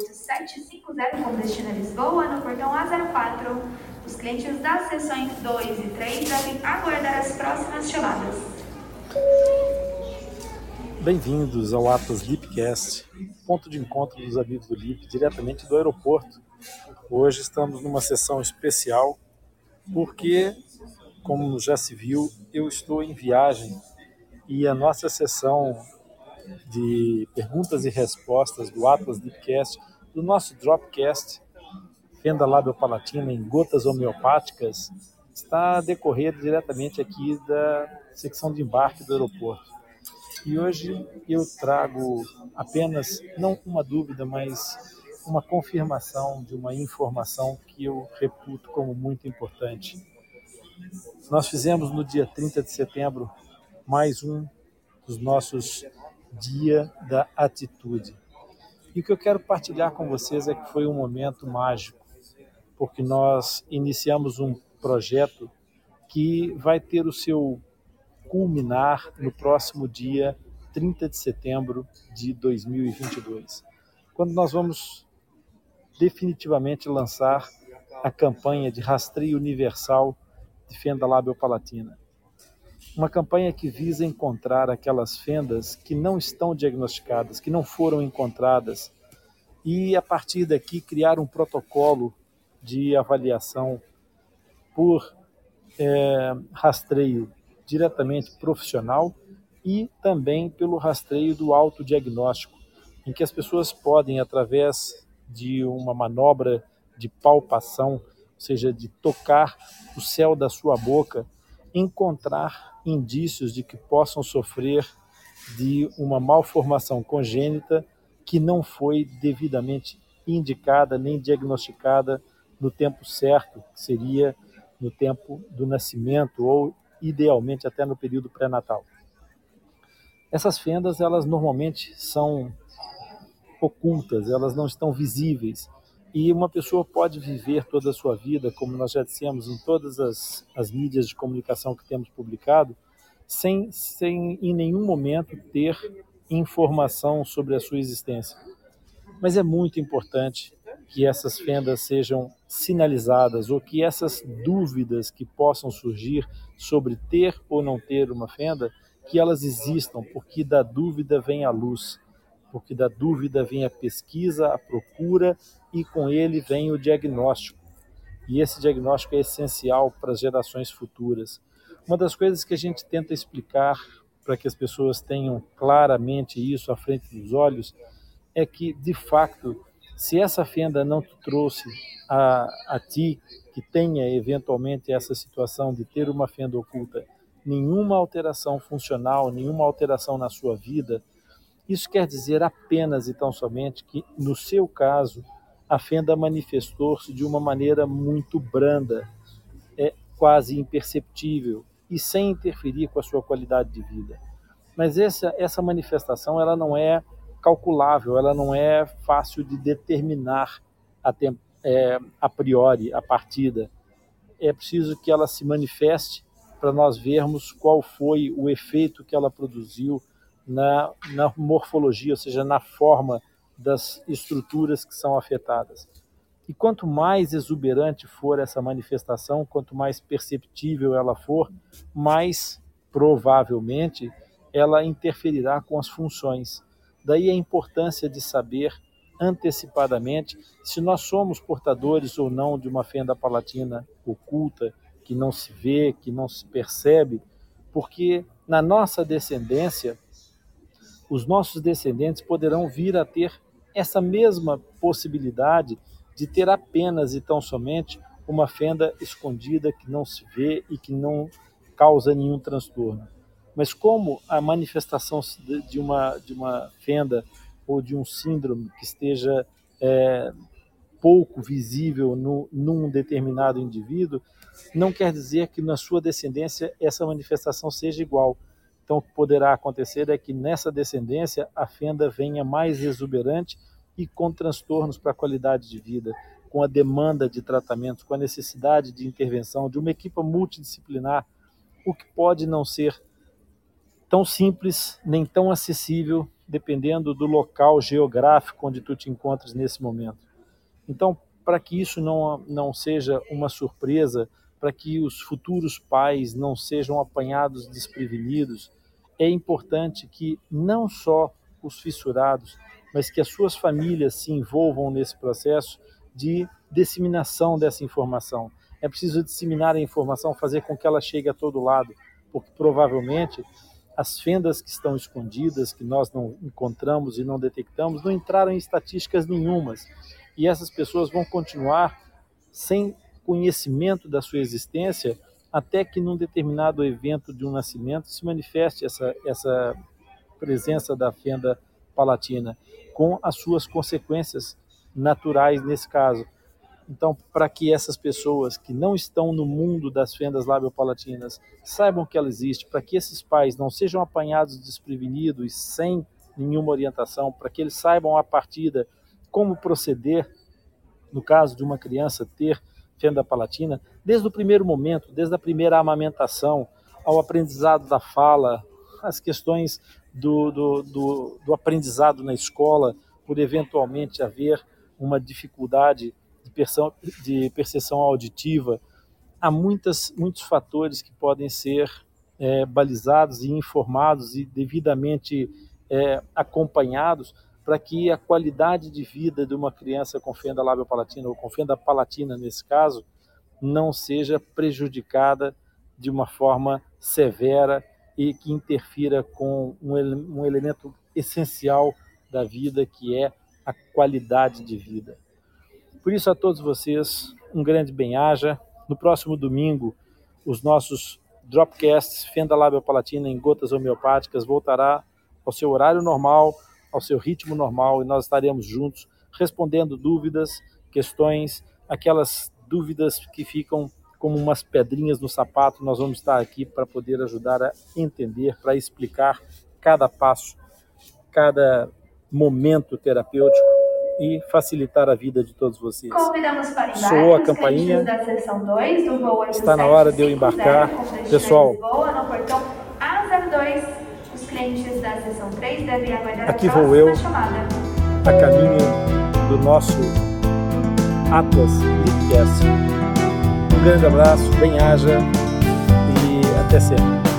750 com destino a Lisboa, no portão A04. Os clientes das seções 2 e 3 devem aguardar as próximas chamadas. Bem-vindos ao Atlas Lipcast, ponto de encontro dos amigos do Lip, diretamente do aeroporto. Hoje estamos numa sessão especial porque, como já se viu, eu estou em viagem e a nossa sessão de perguntas e respostas do Atlas Deepcast, do nosso Dropcast, fenda labiopalatina em gotas homeopáticas, está a decorrer diretamente aqui da secção de embarque do aeroporto. E hoje eu trago apenas, não uma dúvida, mas uma confirmação de uma informação que eu reputo como muito importante. Nós fizemos no dia 30 de setembro mais um dos nossos Dia da Atitude. E o que eu quero partilhar com vocês é que foi um momento mágico, porque nós iniciamos um projeto que vai ter o seu culminar no próximo dia 30 de setembro de 2022, quando nós vamos definitivamente lançar a campanha de rastreio universal de fenda labiopalatina uma campanha que visa encontrar aquelas fendas que não estão diagnosticadas, que não foram encontradas, e a partir daqui criar um protocolo de avaliação por é, rastreio diretamente profissional e também pelo rastreio do autodiagnóstico, em que as pessoas podem, através de uma manobra de palpação, ou seja, de tocar o céu da sua boca, encontrar indícios de que possam sofrer de uma malformação congênita que não foi devidamente indicada nem diagnosticada no tempo certo, que seria no tempo do nascimento ou idealmente até no período pré-natal. Essas fendas, elas normalmente são ocultas, elas não estão visíveis e uma pessoa pode viver toda a sua vida, como nós já dissemos em todas as, as mídias de comunicação que temos publicado, sem, sem em nenhum momento ter informação sobre a sua existência. Mas é muito importante que essas fendas sejam sinalizadas ou que essas dúvidas que possam surgir sobre ter ou não ter uma fenda, que elas existam, porque da dúvida vem a luz porque da dúvida vem a pesquisa, a procura e com ele vem o diagnóstico. E esse diagnóstico é essencial para as gerações futuras. Uma das coisas que a gente tenta explicar para que as pessoas tenham claramente isso à frente dos olhos é que, de fato, se essa fenda não te trouxe a, a ti, que tenha eventualmente essa situação de ter uma fenda oculta, nenhuma alteração funcional, nenhuma alteração na sua vida, isso quer dizer apenas e tão somente que, no seu caso, a fenda manifestou-se de uma maneira muito branda, é quase imperceptível e sem interferir com a sua qualidade de vida. Mas essa, essa manifestação ela não é calculável, ela não é fácil de determinar a, é, a priori, a partida. É preciso que ela se manifeste para nós vermos qual foi o efeito que ela produziu na, na morfologia, ou seja, na forma das estruturas que são afetadas. E quanto mais exuberante for essa manifestação, quanto mais perceptível ela for, mais provavelmente ela interferirá com as funções. Daí a importância de saber antecipadamente se nós somos portadores ou não de uma fenda palatina oculta, que não se vê, que não se percebe, porque na nossa descendência os nossos descendentes poderão vir a ter essa mesma possibilidade de ter apenas e tão somente uma fenda escondida que não se vê e que não causa nenhum transtorno. Mas como a manifestação de uma, de uma fenda ou de um síndrome que esteja é, pouco visível no, num determinado indivíduo, não quer dizer que na sua descendência essa manifestação seja igual. Então, o que poderá acontecer é que nessa descendência a fenda venha mais exuberante e com transtornos para a qualidade de vida, com a demanda de tratamentos, com a necessidade de intervenção de uma equipe multidisciplinar, o que pode não ser tão simples nem tão acessível, dependendo do local geográfico onde tu te encontras nesse momento. Então, para que isso não, não seja uma surpresa, para que os futuros pais não sejam apanhados desprevenidos, é importante que não só os fissurados, mas que as suas famílias se envolvam nesse processo de disseminação dessa informação. É preciso disseminar a informação, fazer com que ela chegue a todo lado, porque provavelmente as fendas que estão escondidas, que nós não encontramos e não detectamos, não entraram em estatísticas nenhumas. E essas pessoas vão continuar sem conhecimento da sua existência até que num determinado evento de um nascimento se manifeste essa, essa presença da fenda palatina, com as suas consequências naturais nesse caso. Então, para que essas pessoas que não estão no mundo das fendas labiopalatinas saibam que ela existe, para que esses pais não sejam apanhados desprevenidos sem nenhuma orientação, para que eles saibam a partida como proceder no caso de uma criança ter fenda palatina, desde o primeiro momento, desde a primeira amamentação, ao aprendizado da fala, as questões do, do, do, do aprendizado na escola, por eventualmente haver uma dificuldade de, percepção auditiva, há muitas, muitos fatores que podem ser é, balizados e informados e devidamente é, acompanhados para que a qualidade de vida de uma criança com fenda lábio-palatina ou com fenda palatina nesse caso não seja prejudicada de uma forma severa e que interfira com um, um elemento essencial da vida que é a qualidade de vida. Por isso, a todos vocês, um grande bem-aja. No próximo domingo, os nossos Dropcasts Fenda Lábio Palatina em gotas homeopáticas voltará ao seu horário normal, ao seu ritmo normal e nós estaremos juntos respondendo dúvidas, questões, aquelas dúvidas que ficam como umas pedrinhas no sapato, nós vamos estar aqui para poder ajudar a entender, para explicar cada passo, cada momento terapêutico e facilitar a vida de todos vocês. Soou a campainha. Dois, Está na hora de eu embarcar. Pessoal, no portão da sessão 3 devem aguardar Aqui a próxima vou eu, chamada. A caminho do nosso Atlas Lipcast. Um grande abraço, bem haja e até sempre.